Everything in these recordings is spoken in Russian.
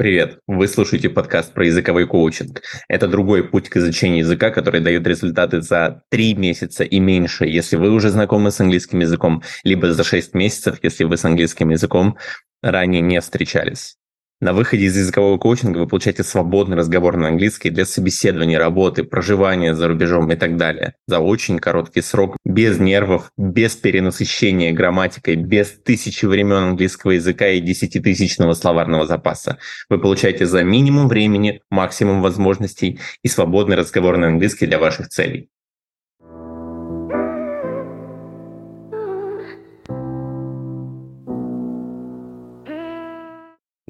Привет! Вы слушаете подкаст про языковой коучинг. Это другой путь к изучению языка, который дает результаты за 3 месяца и меньше, если вы уже знакомы с английским языком, либо за 6 месяцев, если вы с английским языком ранее не встречались. На выходе из языкового коучинга вы получаете свободный разговор на английский для собеседования, работы, проживания за рубежом и так далее. За очень короткий срок, без нервов, без перенасыщения грамматикой, без тысячи времен английского языка и десятитысячного словарного запаса. Вы получаете за минимум времени, максимум возможностей и свободный разговор на английский для ваших целей.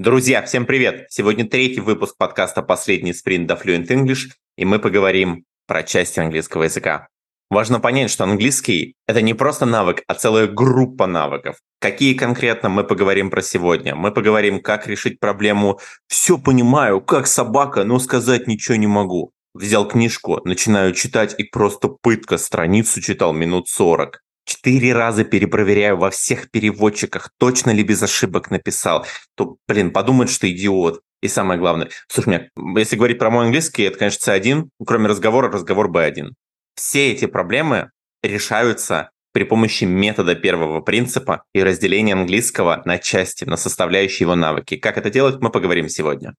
Друзья, всем привет! Сегодня третий выпуск подкаста «Последний спринт до Fluent English», и мы поговорим про части английского языка. Важно понять, что английский – это не просто навык, а целая группа навыков. Какие конкретно мы поговорим про сегодня? Мы поговорим, как решить проблему «все понимаю, как собака, но сказать ничего не могу». Взял книжку, начинаю читать и просто пытка, страницу читал минут 40 четыре раза перепроверяю во всех переводчиках, точно ли без ошибок написал, то, блин, подумают, что идиот. И самое главное, слушай, меня, если говорить про мой английский, это, конечно, C1, кроме разговора, разговор B1. Все эти проблемы решаются при помощи метода первого принципа и разделения английского на части, на составляющие его навыки. Как это делать, мы поговорим сегодня.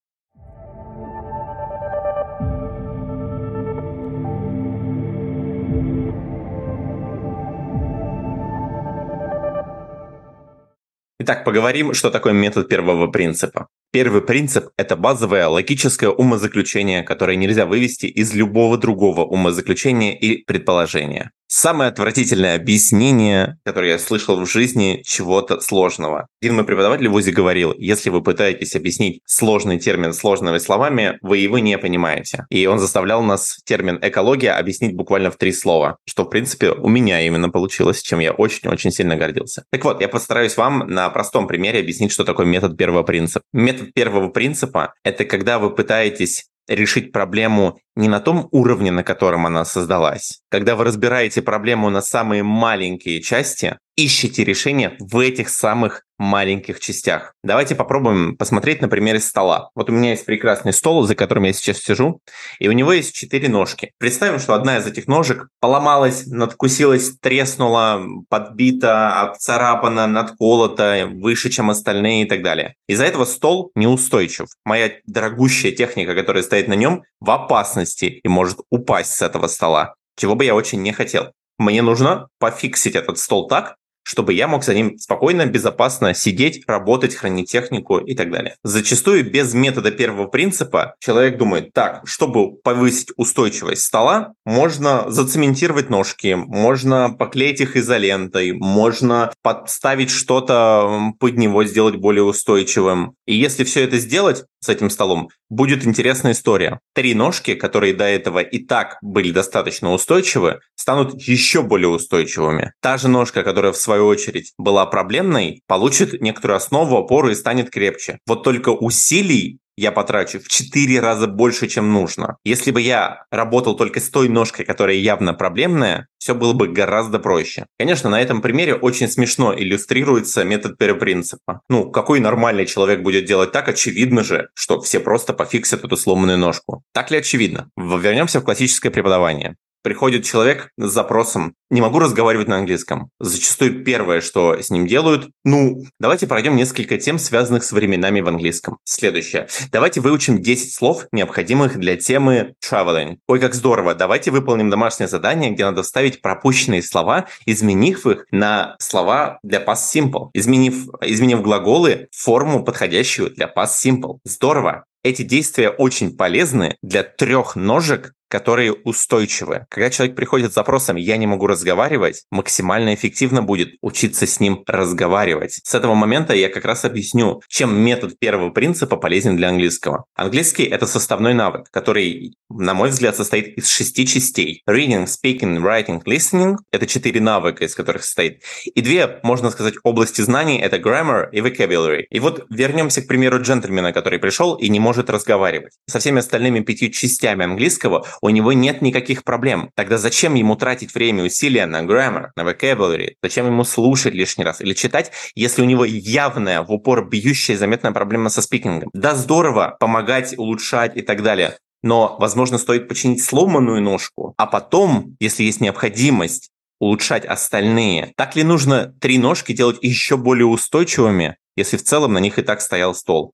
Итак, поговорим, что такое метод первого принципа. Первый принцип – это базовое логическое умозаключение, которое нельзя вывести из любого другого умозаключения и предположения. Самое отвратительное объяснение, которое я слышал в жизни чего-то сложного. Один мой преподаватель в ВУЗе говорил, если вы пытаетесь объяснить сложный термин сложными словами, вы его не понимаете. И он заставлял нас термин экология объяснить буквально в три слова, что, в принципе, у меня именно получилось, чем я очень-очень сильно гордился. Так вот, я постараюсь вам на простом примере объяснить, что такое метод первого принципа. Метод первого принципа – это когда вы пытаетесь решить проблему не на том уровне, на котором она создалась. Когда вы разбираете проблему на самые маленькие части, ищите решение в этих самых маленьких частях. Давайте попробуем посмотреть на примере стола. Вот у меня есть прекрасный стол, за которым я сейчас сижу, и у него есть четыре ножки. Представим, что одна из этих ножек поломалась, надкусилась, треснула, подбита, обцарапана, надколота, выше, чем остальные и так далее. Из-за этого стол неустойчив. Моя дорогущая техника, которая стоит на нем, в опасности и может упасть с этого стола, чего бы я очень не хотел. Мне нужно пофиксить этот стол так, чтобы я мог за ним спокойно, безопасно сидеть, работать, хранить технику и так далее. Зачастую без метода первого принципа человек думает, так, чтобы повысить устойчивость стола, можно зацементировать ножки, можно поклеить их изолентой, можно подставить что-то под него, сделать более устойчивым. И если все это сделать с этим столом, будет интересная история. Три ножки, которые до этого и так были достаточно устойчивы, станут еще более устойчивыми. Та же ножка, которая в свою очередь была проблемной, получит некоторую основу, опору и станет крепче. Вот только усилий я потрачу в 4 раза больше, чем нужно. Если бы я работал только с той ножкой, которая явно проблемная, все было бы гораздо проще. Конечно, на этом примере очень смешно иллюстрируется метод перепринципа. Ну, какой нормальный человек будет делать так? Очевидно же, что все просто пофиксят эту сломанную ножку. Так ли очевидно? Вернемся в классическое преподавание приходит человек с запросом «не могу разговаривать на английском». Зачастую первое, что с ним делают, ну, давайте пройдем несколько тем, связанных с временами в английском. Следующее. Давайте выучим 10 слов, необходимых для темы traveling. Ой, как здорово. Давайте выполним домашнее задание, где надо вставить пропущенные слова, изменив их на слова для past simple. Изменив, изменив глаголы в форму, подходящую для past simple. Здорово. Эти действия очень полезны для трех ножек, которые устойчивы. Когда человек приходит с запросом «я не могу разговаривать», максимально эффективно будет учиться с ним разговаривать. С этого момента я как раз объясню, чем метод первого принципа полезен для английского. Английский — это составной навык, который, на мой взгляд, состоит из шести частей. Reading, speaking, writing, listening — это четыре навыка, из которых состоит. И две, можно сказать, области знаний — это grammar и vocabulary. И вот вернемся к примеру джентльмена, который пришел и не может разговаривать. Со всеми остальными пятью частями английского у него нет никаких проблем. Тогда зачем ему тратить время и усилия на grammar, на vocabulary? Зачем ему слушать лишний раз или читать, если у него явная, в упор бьющая заметная проблема со спикингом? Да, здорово помогать, улучшать и так далее. Но, возможно, стоит починить сломанную ножку, а потом, если есть необходимость, улучшать остальные. Так ли нужно три ножки делать еще более устойчивыми, если в целом на них и так стоял стол?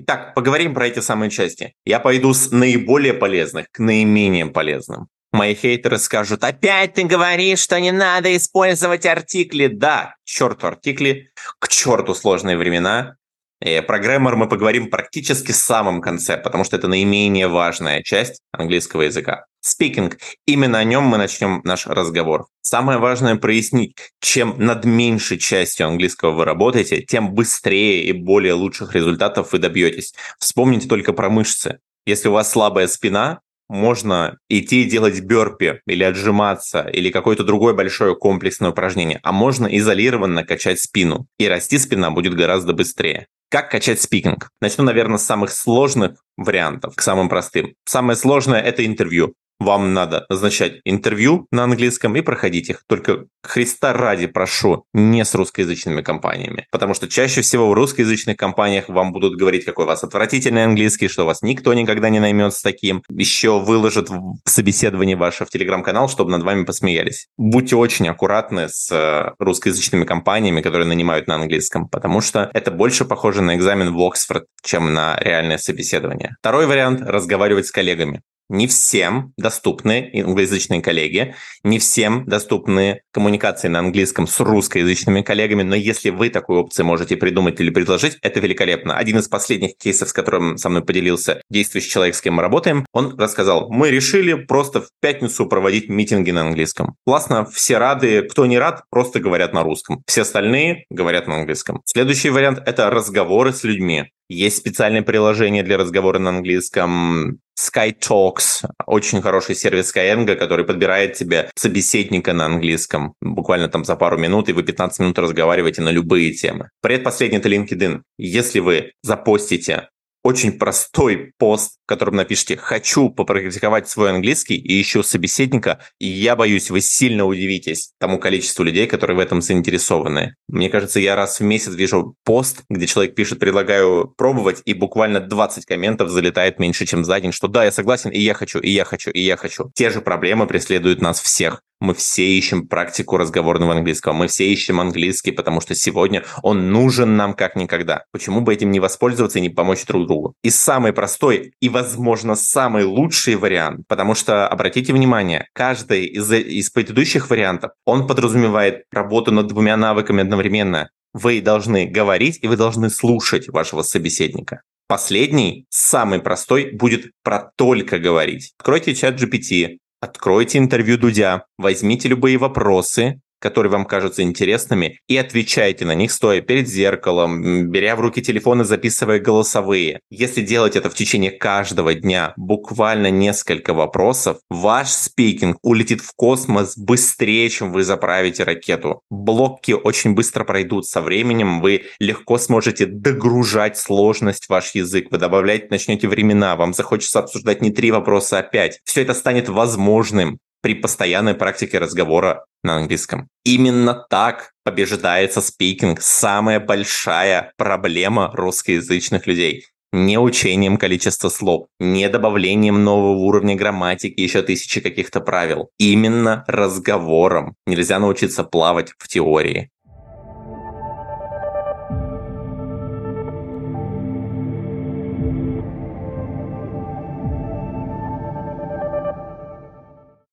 Итак, поговорим про эти самые части. Я пойду с наиболее полезных к наименее полезным. Мои хейтеры скажут, опять ты говоришь, что не надо использовать артикли. Да, к черту артикли, к черту сложные времена. И про граммар мы поговорим практически в самом конце, потому что это наименее важная часть английского языка. Speaking. Именно о нем мы начнем наш разговор. Самое важное прояснить, чем над меньшей частью английского вы работаете, тем быстрее и более лучших результатов вы добьетесь. Вспомните только про мышцы. Если у вас слабая спина, можно идти делать бёрпи или отжиматься, или какое-то другое большое комплексное упражнение, а можно изолированно качать спину, и расти спина будет гораздо быстрее. Как качать спикинг? Начну, наверное, с самых сложных вариантов к самым простым. Самое сложное – это интервью вам надо назначать интервью на английском и проходить их. Только Христа ради прошу, не с русскоязычными компаниями. Потому что чаще всего в русскоязычных компаниях вам будут говорить, какой у вас отвратительный английский, что вас никто никогда не наймет с таким. Еще выложат в собеседовании ваше в телеграм-канал, чтобы над вами посмеялись. Будьте очень аккуратны с э, русскоязычными компаниями, которые нанимают на английском, потому что это больше похоже на экзамен в Оксфорд, чем на реальное собеседование. Второй вариант – разговаривать с коллегами не всем доступны англоязычные коллеги, не всем доступны коммуникации на английском с русскоязычными коллегами, но если вы такую опцию можете придумать или предложить, это великолепно. Один из последних кейсов, с которым со мной поделился действующий человек, с кем мы работаем, он рассказал, мы решили просто в пятницу проводить митинги на английском. Классно, все рады, кто не рад, просто говорят на русском. Все остальные говорят на английском. Следующий вариант – это разговоры с людьми. Есть специальное приложение для разговора на английском Sky Talks, очень хороший сервис Skyeng, который подбирает тебе собеседника на английском. Буквально там за пару минут, и вы 15 минут разговариваете на любые темы. Предпоследний – это LinkedIn. Если вы запостите очень простой пост, в котором напишите «хочу попрактиковать свой английский» и ищу собеседника, и я боюсь, вы сильно удивитесь тому количеству людей, которые в этом заинтересованы. Мне кажется, я раз в месяц вижу пост, где человек пишет «предлагаю пробовать», и буквально 20 комментов залетает меньше, чем за день, что «да, я согласен, и я хочу, и я хочу, и я хочу». Те же проблемы преследуют нас всех. Мы все ищем практику разговорного английского. Мы все ищем английский, потому что сегодня он нужен нам как никогда. Почему бы этим не воспользоваться и не помочь друг другу? И самый простой и, возможно, самый лучший вариант, потому что, обратите внимание, каждый из, из предыдущих вариантов, он подразумевает работу над двумя навыками одновременно. Вы должны говорить и вы должны слушать вашего собеседника. Последний, самый простой, будет про только говорить. Откройте чат GPT, Откройте интервью Дудя, возьмите любые вопросы, которые вам кажутся интересными, и отвечайте на них, стоя перед зеркалом, беря в руки телефон и записывая голосовые. Если делать это в течение каждого дня, буквально несколько вопросов, ваш спикинг улетит в космос быстрее, чем вы заправите ракету. Блоки очень быстро пройдут. Со временем вы легко сможете догружать сложность в ваш язык. Вы добавлять начнете времена, вам захочется обсуждать не три вопроса, а пять. Все это станет возможным при постоянной практике разговора на английском. Именно так побеждается спикинг, самая большая проблема русскоязычных людей. Не учением количества слов, не добавлением нового уровня грамматики, еще тысячи каких-то правил. Именно разговором. Нельзя научиться плавать в теории.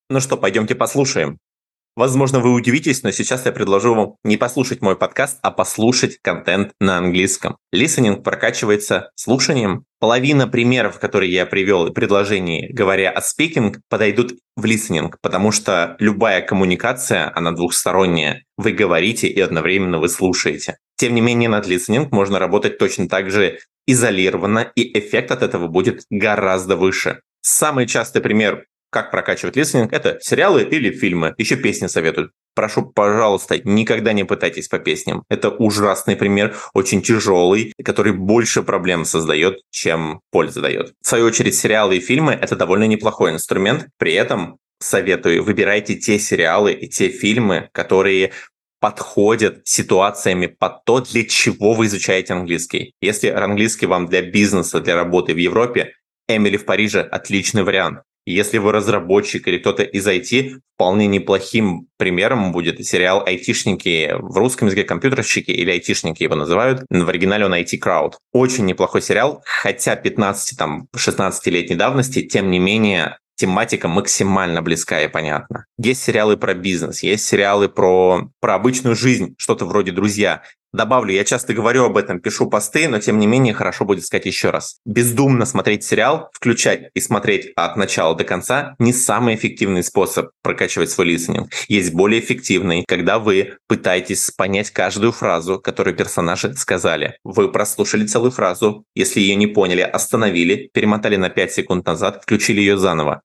Ну что, пойдемте послушаем. Возможно, вы удивитесь, но сейчас я предложу вам не послушать мой подкаст, а послушать контент на английском. Listening прокачивается слушанием. Половина примеров, которые я привел и предложений, говоря о speaking, подойдут в listening, потому что любая коммуникация, она двухсторонняя. Вы говорите и одновременно вы слушаете. Тем не менее, над listening можно работать точно так же изолированно, и эффект от этого будет гораздо выше. Самый частый пример как прокачивать листинг, это сериалы или фильмы. Еще песни советуют. прошу, пожалуйста, никогда не пытайтесь по песням. Это ужасный пример, очень тяжелый, который больше проблем создает, чем пользы дает. В свою очередь, сериалы и фильмы — это довольно неплохой инструмент. При этом советую, выбирайте те сериалы и те фильмы, которые подходят ситуациями под то, для чего вы изучаете английский. Если английский вам для бизнеса, для работы в Европе, Эмили в Париже – отличный вариант. Если вы разработчик или кто-то из IT, вполне неплохим примером будет сериал «Айтишники» в русском языке «Компьютерщики» или «Айтишники» его называют. В оригинале он «IT Crowd». Очень неплохой сериал, хотя 15-16-летней давности, тем не менее, тематика максимально близка и понятна. Есть сериалы про бизнес, есть сериалы про, про обычную жизнь, что-то вроде «Друзья». Добавлю, я часто говорю об этом, пишу посты, но тем не менее хорошо будет сказать еще раз. Бездумно смотреть сериал, включать и смотреть от начала до конца не самый эффективный способ прокачивать свой листенинг. Есть более эффективный, когда вы пытаетесь понять каждую фразу, которую персонажи сказали. Вы прослушали целую фразу, если ее не поняли, остановили, перемотали на 5 секунд назад, включили ее заново.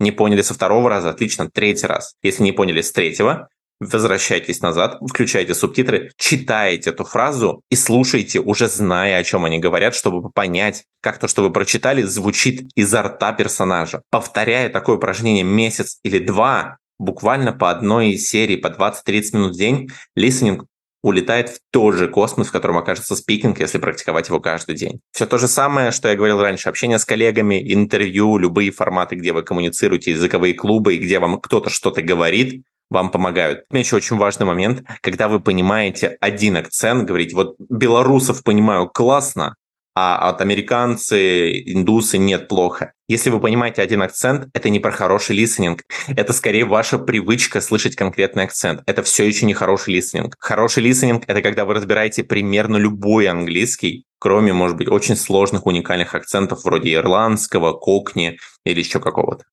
Не поняли со второго раза, отлично, третий раз. Если не поняли с третьего, возвращайтесь назад, включайте субтитры, читаете эту фразу и слушайте, уже зная, о чем они говорят, чтобы понять, как то, что вы прочитали, звучит изо рта персонажа. Повторяя такое упражнение месяц или два, буквально по одной серии, по 20-30 минут в день, листенинг улетает в тот же космос, в котором окажется спикинг, если практиковать его каждый день. Все то же самое, что я говорил раньше. Общение с коллегами, интервью, любые форматы, где вы коммуницируете, языковые клубы, где вам кто-то что-то говорит, вам помогают. Еще очень важный момент, когда вы понимаете один акцент, говорить, вот белорусов понимаю классно, а от американцы, индусы нет плохо. Если вы понимаете один акцент, это не про хороший листенинг. Это скорее ваша привычка слышать конкретный акцент. Это все еще не хороший листенинг. Хороший листенинг — это когда вы разбираете примерно любой английский, кроме, может быть, очень сложных уникальных акцентов вроде ирландского, кокни или еще какого-то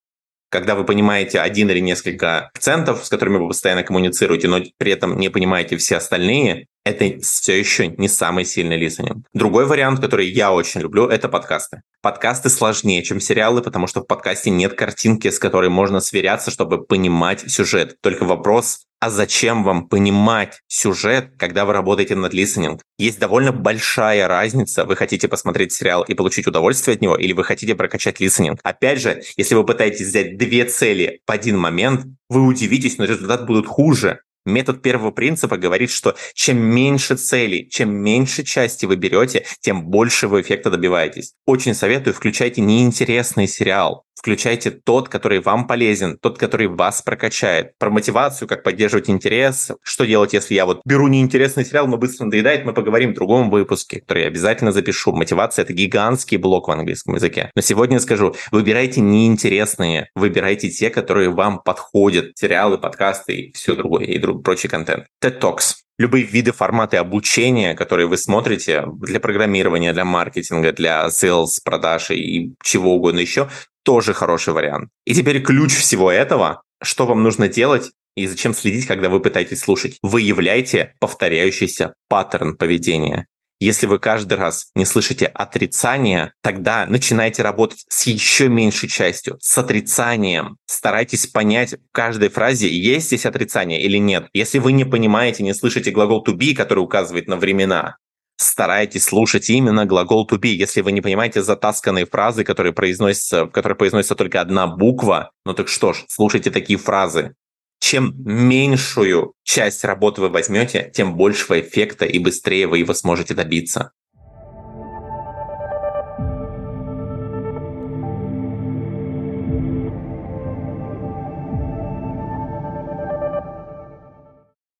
когда вы понимаете один или несколько акцентов, с которыми вы постоянно коммуницируете, но при этом не понимаете все остальные, это все еще не самый сильный листенинг. Другой вариант, который я очень люблю, это подкасты. Подкасты сложнее, чем сериалы, потому что в подкасте нет картинки, с которой можно сверяться, чтобы понимать сюжет. Только вопрос, а зачем вам понимать сюжет, когда вы работаете над листенинг? Есть довольно большая разница, вы хотите посмотреть сериал и получить удовольствие от него, или вы хотите прокачать листенинг. Опять же, если вы пытаетесь взять две цели в один момент, вы удивитесь, но результат будет хуже. Метод первого принципа говорит, что чем меньше целей, чем меньше части вы берете, тем больше вы эффекта добиваетесь. Очень советую, включайте неинтересный сериал. Включайте тот, который вам полезен, тот, который вас прокачает. Про мотивацию, как поддерживать интерес, что делать, если я вот беру неинтересный сериал, но быстро надоедает, мы поговорим в другом выпуске, который я обязательно запишу. Мотивация — это гигантский блок в английском языке. Но сегодня скажу, выбирайте неинтересные, выбирайте те, которые вам подходят. Сериалы, подкасты и все другое, и друг, прочий контент. TED Talks любые виды форматы обучения, которые вы смотрите для программирования, для маркетинга, для sales, продаж и чего угодно еще, тоже хороший вариант. И теперь ключ всего этого, что вам нужно делать и зачем следить, когда вы пытаетесь слушать. Выявляйте повторяющийся паттерн поведения. Если вы каждый раз не слышите отрицания, тогда начинайте работать с еще меньшей частью, с отрицанием. Старайтесь понять в каждой фразе, есть здесь отрицание или нет. Если вы не понимаете, не слышите глагол to be, который указывает на времена, старайтесь слушать именно глагол to be. Если вы не понимаете затасканные фразы, которые произносятся, в которой произносится только одна буква, ну так что ж, слушайте такие фразы. Чем меньшую часть работы вы возьмете, тем большего эффекта и быстрее вы его сможете добиться.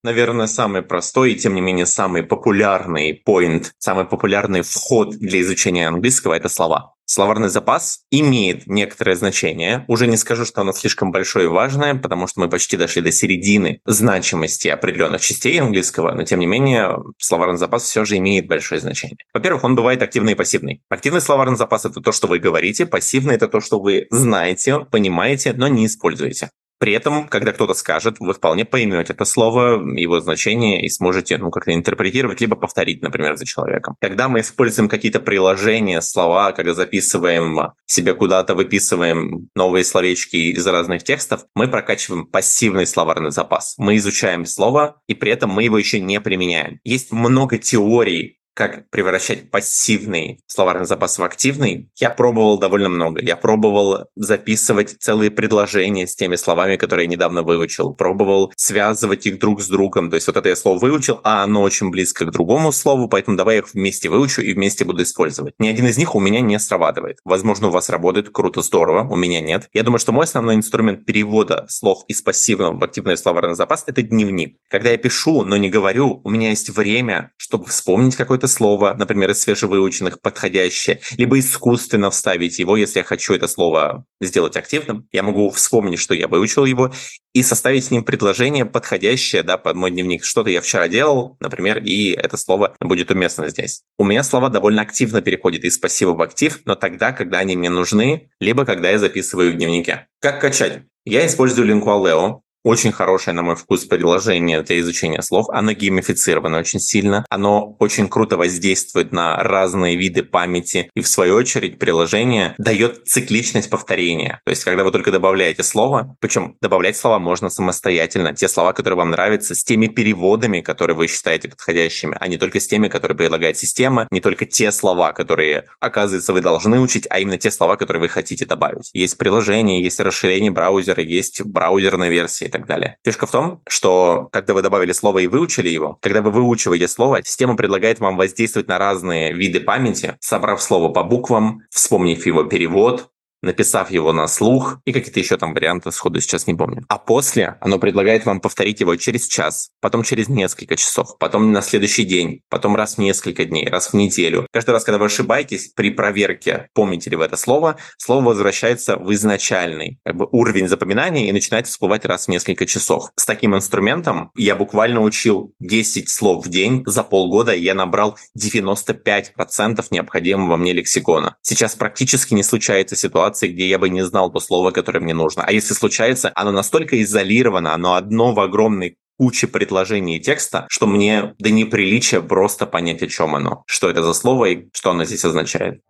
наверное, самый простой и, тем не менее, самый популярный point, самый популярный вход для изучения английского – это слова. Словарный запас имеет некоторое значение. Уже не скажу, что оно слишком большое и важное, потому что мы почти дошли до середины значимости определенных частей английского, но тем не менее словарный запас все же имеет большое значение. Во-первых, он бывает активный и пассивный. Активный словарный запас – это то, что вы говорите, пассивный – это то, что вы знаете, понимаете, но не используете. При этом, когда кто-то скажет, вы вполне поймете это слово, его значение и сможете ну, как-то интерпретировать, либо повторить, например, за человеком. Когда мы используем какие-то приложения, слова, когда записываем себе куда-то, выписываем новые словечки из разных текстов, мы прокачиваем пассивный словарный запас. Мы изучаем слово, и при этом мы его еще не применяем. Есть много теорий как превращать пассивный словарный запас в активный, я пробовал довольно много. Я пробовал записывать целые предложения с теми словами, которые я недавно выучил. Пробовал связывать их друг с другом. То есть вот это я слово выучил, а оно очень близко к другому слову, поэтому давай я их вместе выучу и вместе буду использовать. Ни один из них у меня не срабатывает. Возможно, у вас работает круто, здорово, у меня нет. Я думаю, что мой основной инструмент перевода слов из пассивного в активный словарный запас — это дневник. Когда я пишу, но не говорю, у меня есть время, чтобы вспомнить какой-то слово, например, из свежевыученных подходящее, либо искусственно вставить его, если я хочу это слово сделать активным. Я могу вспомнить, что я выучил его, и составить с ним предложение подходящее да, под мой дневник. Что-то я вчера делал, например, и это слово будет уместно здесь. У меня слова довольно активно переходят из пассива в актив, но тогда, когда они мне нужны, либо когда я записываю в дневнике. Как качать? Я использую Lingualeo. Очень хорошее, на мой вкус, приложение для изучения слов. Оно геймифицировано очень сильно. Оно очень круто воздействует на разные виды памяти. И в свою очередь приложение дает цикличность повторения. То есть, когда вы только добавляете слово, причем добавлять слова можно самостоятельно. Те слова, которые вам нравятся, с теми переводами, которые вы считаете подходящими, а не только с теми, которые предлагает система, не только те слова, которые, оказывается, вы должны учить, а именно те слова, которые вы хотите добавить. Есть приложение, есть расширение браузера, есть браузерная версия так далее. Фишка в том, что когда вы добавили слово и выучили его, когда вы выучиваете слово, система предлагает вам воздействовать на разные виды памяти, собрав слово по буквам, вспомнив его перевод, написав его на слух и какие-то еще там варианты сходу сейчас не помню. А после оно предлагает вам повторить его через час, потом через несколько часов, потом на следующий день, потом раз в несколько дней, раз в неделю. Каждый раз, когда вы ошибаетесь при проверке, помните ли вы это слово, слово возвращается в изначальный как бы, уровень запоминания и начинает всплывать раз в несколько часов. С таким инструментом я буквально учил 10 слов в день за полгода, и я набрал 95% необходимого мне лексикона. Сейчас практически не случается ситуация, ситуации, где я бы не знал то слово, которое мне нужно. А если случается, оно настолько изолировано, оно одно в огромной куче предложений и текста, что мне до неприличия просто понять, о чем оно, что это за слово и что оно здесь означает.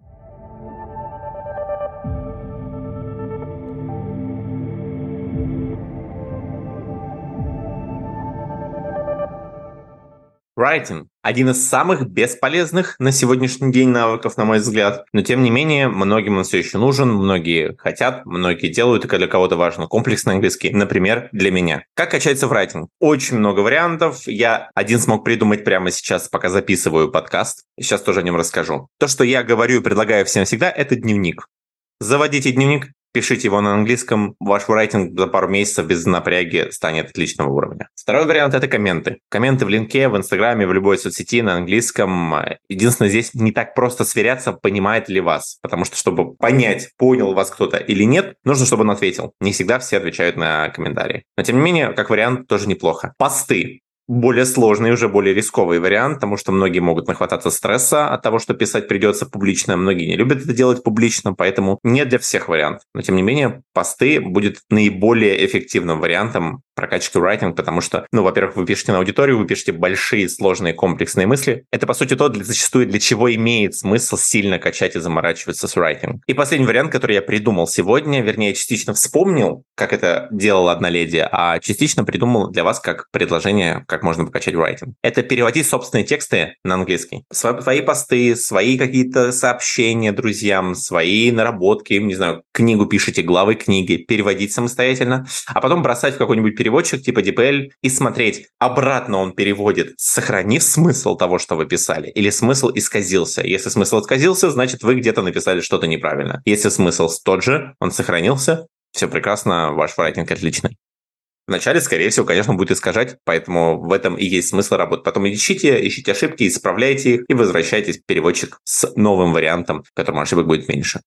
Writing – один из самых бесполезных на сегодняшний день навыков, на мой взгляд. Но тем не менее, многим он все еще нужен, многие хотят, многие делают, и для кого-то важен комплексный английский, например, для меня. Как качается в writing? Очень много вариантов. Я один смог придумать прямо сейчас, пока записываю подкаст. Сейчас тоже о нем расскажу. То, что я говорю и предлагаю всем всегда, это дневник. Заводите дневник, пишите его на английском, ваш рейтинг за пару месяцев без напряги станет отличного уровня. Второй вариант — это комменты. Комменты в линке, в Инстаграме, в любой соцсети на английском. Единственное, здесь не так просто сверяться, понимает ли вас. Потому что, чтобы понять, понял вас кто-то или нет, нужно, чтобы он ответил. Не всегда все отвечают на комментарии. Но, тем не менее, как вариант, тоже неплохо. Посты более сложный, уже более рисковый вариант, потому что многие могут нахвататься стресса от того, что писать придется публично, многие не любят это делать публично, поэтому не для всех вариант. Но тем не менее, посты будет наиболее эффективным вариантом прокачки writing, потому что, ну, во-первых, вы пишете на аудиторию, вы пишете большие, сложные, комплексные мысли. Это, по сути, то, для, зачастую для чего имеет смысл сильно качать и заморачиваться с writing. И последний вариант, который я придумал сегодня, вернее, частично вспомнил, как это делала одна леди, а частично придумал для вас как предложение, как можно покачать writing. Это переводить собственные тексты на английский. Свои посты, свои какие-то сообщения друзьям, свои наработки, не знаю, книгу пишите, главы книги, переводить самостоятельно, а потом бросать в какой-нибудь переводчик типа DeepL и смотреть, обратно он переводит, сохранив смысл того, что вы писали, или смысл исказился. Если смысл исказился, значит вы где-то написали что-то неправильно. Если смысл тот же, он сохранился, все прекрасно, ваш райтинг отличный. Вначале, скорее всего, конечно, будет искажать, поэтому в этом и есть смысл работы. Потом ищите, ищите ошибки, исправляйте их и возвращайтесь переводчик с новым вариантом, в котором ошибок будет меньше.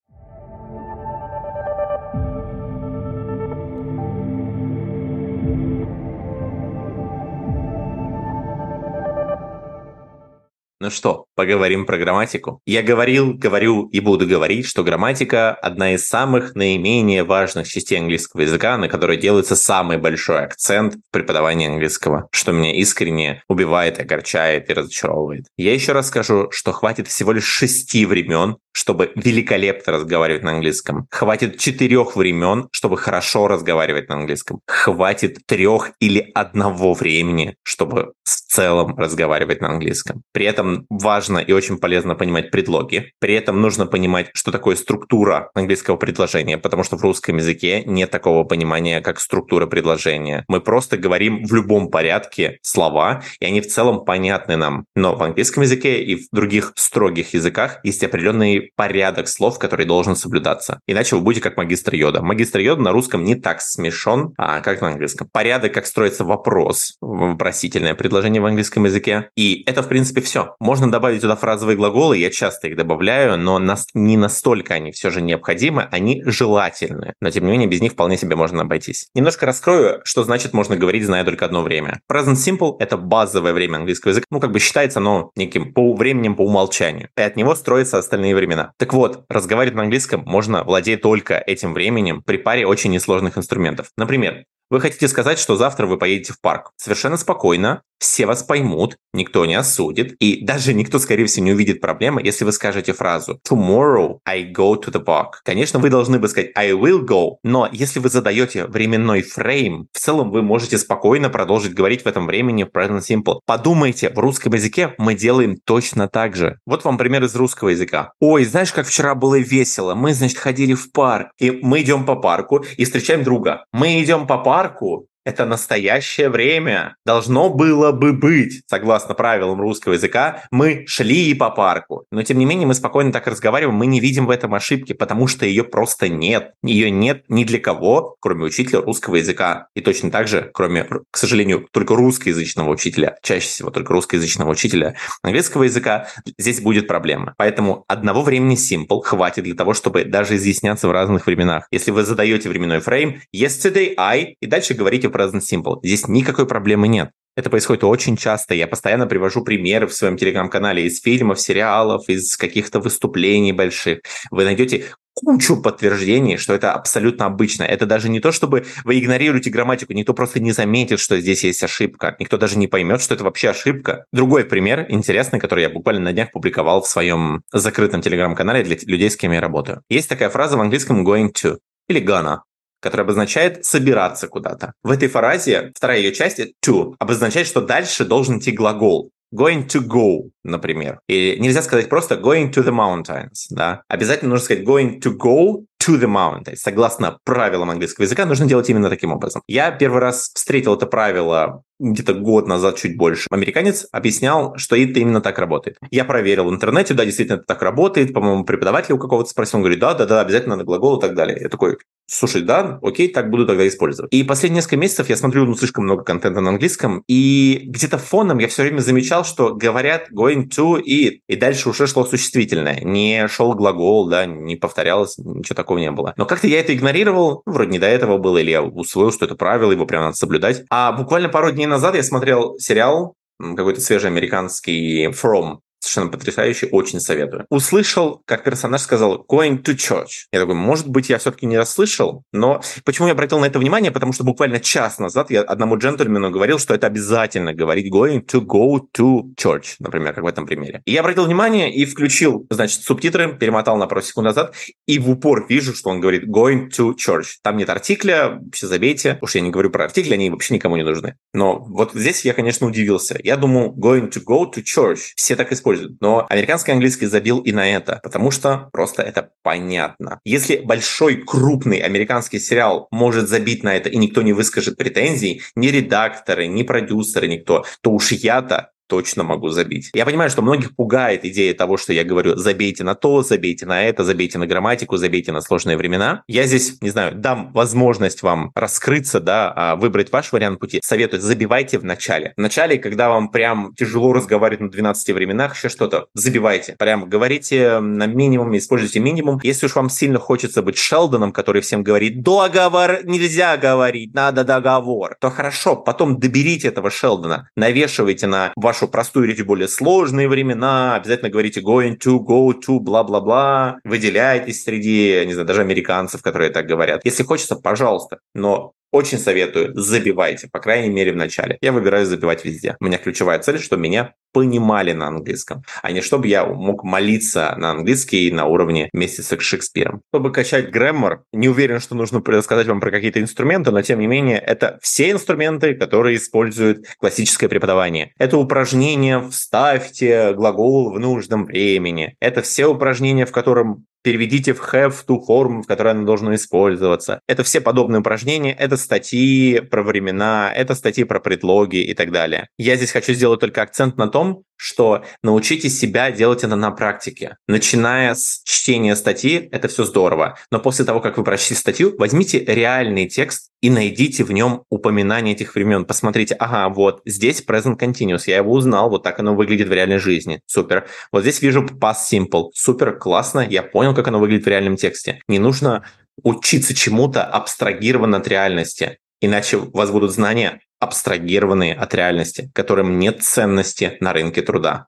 Ну что, поговорим про грамматику. Я говорил, говорю и буду говорить, что грамматика – одна из самых наименее важных частей английского языка, на которой делается самый большой акцент в преподавании английского, что меня искренне убивает, огорчает и разочаровывает. Я еще раз скажу, что хватит всего лишь шести времен, чтобы великолепно разговаривать на английском. Хватит четырех времен, чтобы хорошо разговаривать на английском. Хватит трех или одного времени, чтобы в целом разговаривать на английском. При этом важно и очень полезно понимать предлоги. При этом нужно понимать, что такое структура английского предложения, потому что в русском языке нет такого понимания, как структура предложения. Мы просто говорим в любом порядке слова, и они в целом понятны нам. Но в английском языке и в других строгих языках есть определенные порядок слов, который должен соблюдаться. Иначе вы будете как магистр Йода. Магистр Йода на русском не так смешон, а как на английском. Порядок, как строится вопрос, вопросительное предложение в английском языке. И это, в принципе, все. Можно добавить туда фразовые глаголы, я часто их добавляю, но нас, не настолько они все же необходимы, они желательны. Но, тем не менее, без них вполне себе можно обойтись. Немножко раскрою, что значит можно говорить, зная только одно время. Present Simple — это базовое время английского языка. Ну, как бы считается оно неким по временем по умолчанию. И от него строятся остальные времена. Так вот, разговаривать на английском можно, владея только этим временем, при паре очень несложных инструментов. Например, вы хотите сказать, что завтра вы поедете в парк. Совершенно спокойно, все вас поймут, никто не осудит, и даже никто, скорее всего, не увидит проблемы, если вы скажете фразу «Tomorrow I go to the park». Конечно, вы должны бы сказать «I will go», но если вы задаете временной фрейм, в целом вы можете спокойно продолжить говорить в этом времени в present simple. Подумайте, в русском языке мы делаем точно так же. Вот вам пример из русского языка. «Ой, знаешь, как вчера было весело? Мы, значит, ходили в парк, и мы идем по парку и встречаем друга. Мы идем по парку, это настоящее время. Должно было бы быть, согласно правилам русского языка, мы шли по парку. Но тем не менее мы спокойно так разговариваем, мы не видим в этом ошибки, потому что ее просто нет. Ее нет ни для кого, кроме учителя русского языка. И точно так же, кроме, к сожалению, только русскоязычного учителя, чаще всего только русскоязычного учителя английского языка, здесь будет проблема. Поэтому одного времени simple хватит для того, чтобы даже изъясняться в разных временах. Если вы задаете временной фрейм yesterday I и дальше говорите present simple. Здесь никакой проблемы нет. Это происходит очень часто. Я постоянно привожу примеры в своем телеграм-канале из фильмов, сериалов, из каких-то выступлений больших. Вы найдете кучу подтверждений, что это абсолютно обычно. Это даже не то, чтобы вы игнорируете грамматику, никто просто не заметит, что здесь есть ошибка, никто даже не поймет, что это вообще ошибка. Другой пример интересный, который я буквально на днях публиковал в своем закрытом телеграм-канале для людей, с кем я работаю. Есть такая фраза в английском going to или gonna которая обозначает собираться куда-то. В этой фразе вторая ее часть to обозначает, что дальше должен идти глагол going to go, например. И нельзя сказать просто going to the mountains, да. Обязательно нужно сказать going to go to the mountains. Согласно правилам английского языка, нужно делать именно таким образом. Я первый раз встретил это правило где-то год назад, чуть больше, американец объяснял, что это именно так работает. Я проверил в интернете, да, действительно это так работает, по-моему, преподаватель у какого-то спросил, он говорит, да, да, да, обязательно надо глагол и так далее. Я такой, слушай, да, окей, так буду тогда использовать. И последние несколько месяцев я смотрю ну, слишком много контента на английском, и где-то фоном я все время замечал, что говорят going to и, и дальше уже шло существительное. Не шел глагол, да, не повторялось, ничего такого не было. Но как-то я это игнорировал, ну, вроде не до этого было, или я усвоил, что это правило, его прям надо соблюдать. А буквально пару дней назад я смотрел сериал какой-то свежий американский From совершенно потрясающий, очень советую. Услышал, как персонаж сказал going to church. Я такой, может быть, я все-таки не расслышал, но почему я обратил на это внимание? Потому что буквально час назад я одному джентльмену говорил, что это обязательно говорить going to go to church, например, как в этом примере. И я обратил внимание и включил, значит, субтитры, перемотал на пару секунд назад, и в упор вижу, что он говорит going to church. Там нет артикля, все забейте. Уж я не говорю про артикли, они вообще никому не нужны. Но вот здесь я, конечно, удивился. Я думал going to go to church. Все так используют используют. Но американский английский забил и на это, потому что просто это понятно. Если большой, крупный американский сериал может забить на это, и никто не выскажет претензий, ни редакторы, ни продюсеры, никто, то уж я-то точно могу забить. Я понимаю, что многих пугает идея того, что я говорю, забейте на то, забейте на это, забейте на грамматику, забейте на сложные времена. Я здесь, не знаю, дам возможность вам раскрыться, да, а, выбрать ваш вариант пути. Советую, забивайте в начале. В начале, когда вам прям тяжело разговаривать на 12 временах, еще что-то, забивайте. Прям говорите на минимум, используйте минимум. Если уж вам сильно хочется быть Шелдоном, который всем говорит, договор нельзя говорить, надо договор, то хорошо, потом доберите этого Шелдона, навешивайте на ваш вашу простую речь в более сложные времена, обязательно говорите going to, go to, бла-бла-бла, выделяйтесь среди, не знаю, даже американцев, которые так говорят. Если хочется, пожалуйста, но очень советую, забивайте, по крайней мере в начале. Я выбираю забивать везде. У меня ключевая цель, чтобы меня понимали на английском, а не чтобы я мог молиться на английский на уровне вместе с Шекспиром. Чтобы качать граммар, не уверен, что нужно рассказать вам про какие-то инструменты, но тем не менее это все инструменты, которые используют классическое преподавание. Это упражнения «вставьте глагол в нужном времени». Это все упражнения, в котором переведите в have ту форму, в которой оно должно использоваться. Это все подобные упражнения, это статьи про времена, это статьи про предлоги и так далее. Я здесь хочу сделать только акцент на том, что научите себя делать это на практике. Начиная с чтения статьи, это все здорово. Но после того, как вы прочли статью, возьмите реальный текст и найдите в нем упоминание этих времен. Посмотрите, ага, вот здесь present continuous, я его узнал, вот так оно выглядит в реальной жизни. Супер. Вот здесь вижу past simple. Супер, классно, я понял, как оно выглядит в реальном тексте. Не нужно учиться чему-то абстрагированно от реальности. Иначе у вас будут знания абстрагированные от реальности, которым нет ценности на рынке труда.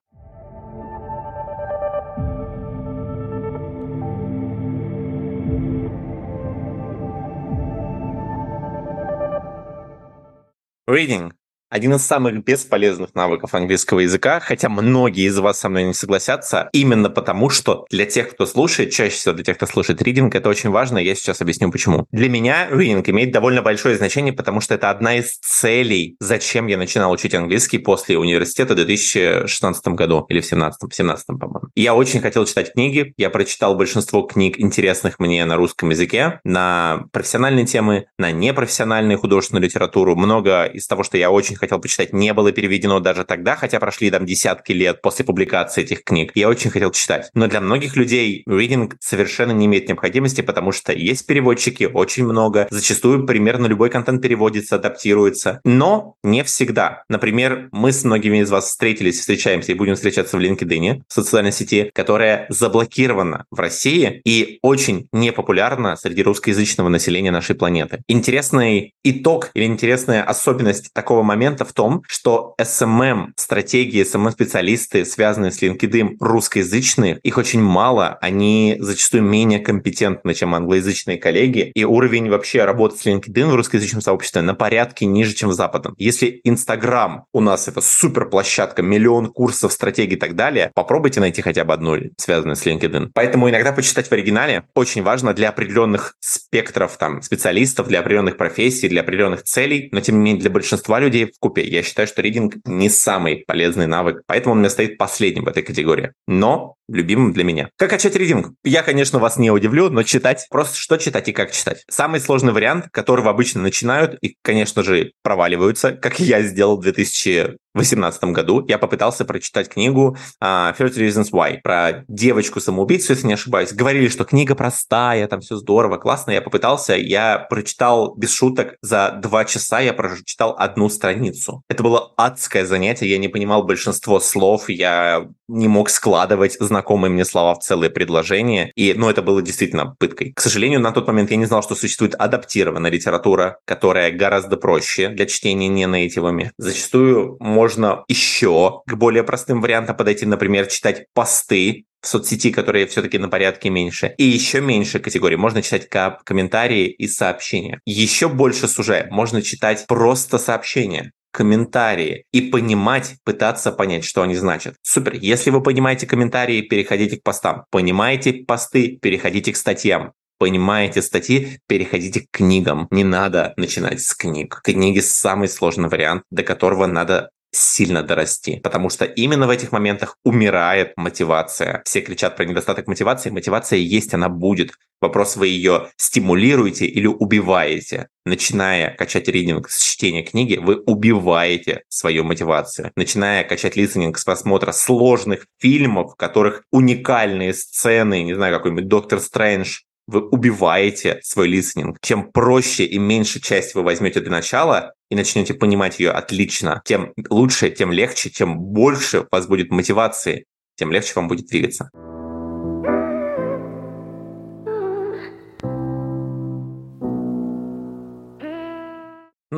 Reading один из самых бесполезных навыков английского языка, хотя многие из вас со мной не согласятся, именно потому, что для тех, кто слушает, чаще всего для тех, кто слушает reading, это очень важно, я сейчас объясню почему. Для меня reading имеет довольно большое значение, потому что это одна из целей, зачем я начинал учить английский после университета в 2016 году, или в 17 в 17 по-моему. Я очень хотел читать книги, я прочитал большинство книг, интересных мне на русском языке, на профессиональные темы, на непрофессиональную художественную литературу. Много из того, что я очень очень хотел почитать, не было переведено даже тогда, хотя прошли там десятки лет после публикации этих книг. Я очень хотел читать. Но для многих людей reading совершенно не имеет необходимости, потому что есть переводчики, очень много. Зачастую примерно любой контент переводится, адаптируется. Но не всегда. Например, мы с многими из вас встретились, встречаемся и будем встречаться в LinkedIn, в социальной сети, которая заблокирована в России и очень непопулярна среди русскоязычного населения нашей планеты. Интересный итог или интересная особенность такого момента момента в том, что SMM, стратегии, SMM-специалисты, связанные с LinkedIn, русскоязычные, их очень мало, они зачастую менее компетентны, чем англоязычные коллеги, и уровень вообще работы с LinkedIn в русскоязычном сообществе на порядке ниже, чем в западном. Если Instagram у нас это супер площадка, миллион курсов, стратегий и так далее, попробуйте найти хотя бы одну, связанную с LinkedIn. Поэтому иногда почитать в оригинале очень важно для определенных спектров там, специалистов, для определенных профессий, для определенных целей, но тем не менее для большинства людей в купе. Я считаю, что ридинг не самый полезный навык, поэтому он у меня стоит последним в этой категории. Но любимым для меня. Как качать ридинг? Я, конечно, вас не удивлю, но читать. Просто что читать и как читать. Самый сложный вариант, которого обычно начинают и, конечно же, проваливаются, как я сделал в 2000 2018 году я попытался прочитать книгу uh, Reasons Why про девочку-самоубийцу, если не ошибаюсь. Говорили, что книга простая, там все здорово, классно. Я попытался, я прочитал без шуток за два часа, я прочитал одну страницу. Это было адское занятие, я не понимал большинство слов, я не мог складывать знакомые мне слова в целые предложения, и, ну, это было действительно пыткой. К сожалению, на тот момент я не знал, что существует адаптированная литература, которая гораздо проще для чтения не нейтивами. Зачастую можно еще к более простым вариантам подойти, например, читать посты в соцсети, которые все-таки на порядке меньше. И еще меньше категорий. Можно читать комментарии и сообщения. Еще больше сужая. Можно читать просто сообщения комментарии и понимать, пытаться понять, что они значат. Супер. Если вы понимаете комментарии, переходите к постам. Понимаете посты, переходите к статьям понимаете статьи, переходите к книгам. Не надо начинать с книг. Книги самый сложный вариант, до которого надо сильно дорасти, потому что именно в этих моментах умирает мотивация. Все кричат про недостаток мотивации, мотивация есть, она будет. Вопрос, вы ее стимулируете или убиваете. Начиная качать ридинг с чтения книги, вы убиваете свою мотивацию. Начиная качать листенинг с просмотра сложных фильмов, в которых уникальные сцены, не знаю, какой-нибудь Доктор Стрэндж, вы убиваете свой листенинг. Чем проще и меньше часть вы возьмете для начала и начнете понимать ее отлично, тем лучше, тем легче, тем больше у вас будет мотивации, тем легче вам будет двигаться.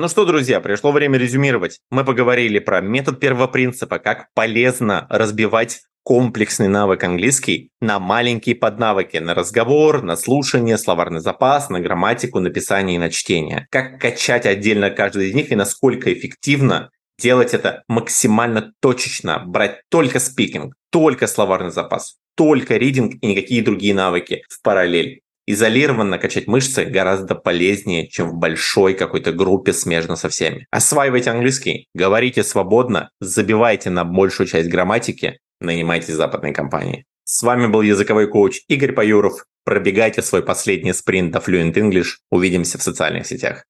Ну что, друзья, пришло время резюмировать. Мы поговорили про метод первого принципа, как полезно разбивать комплексный навык английский на маленькие поднавыки, на разговор, на слушание, словарный запас, на грамматику, написание и на чтение. Как качать отдельно каждый из них и насколько эффективно делать это максимально точечно, брать только спикинг, только словарный запас, только ридинг и никакие другие навыки в параллель. Изолированно качать мышцы гораздо полезнее, чем в большой какой-то группе смежно со всеми. Осваивайте английский, говорите свободно, забивайте на большую часть грамматики, нанимайте западные компании. С вами был языковой коуч Игорь Паюров. Пробегайте свой последний спринт до Fluent English. Увидимся в социальных сетях.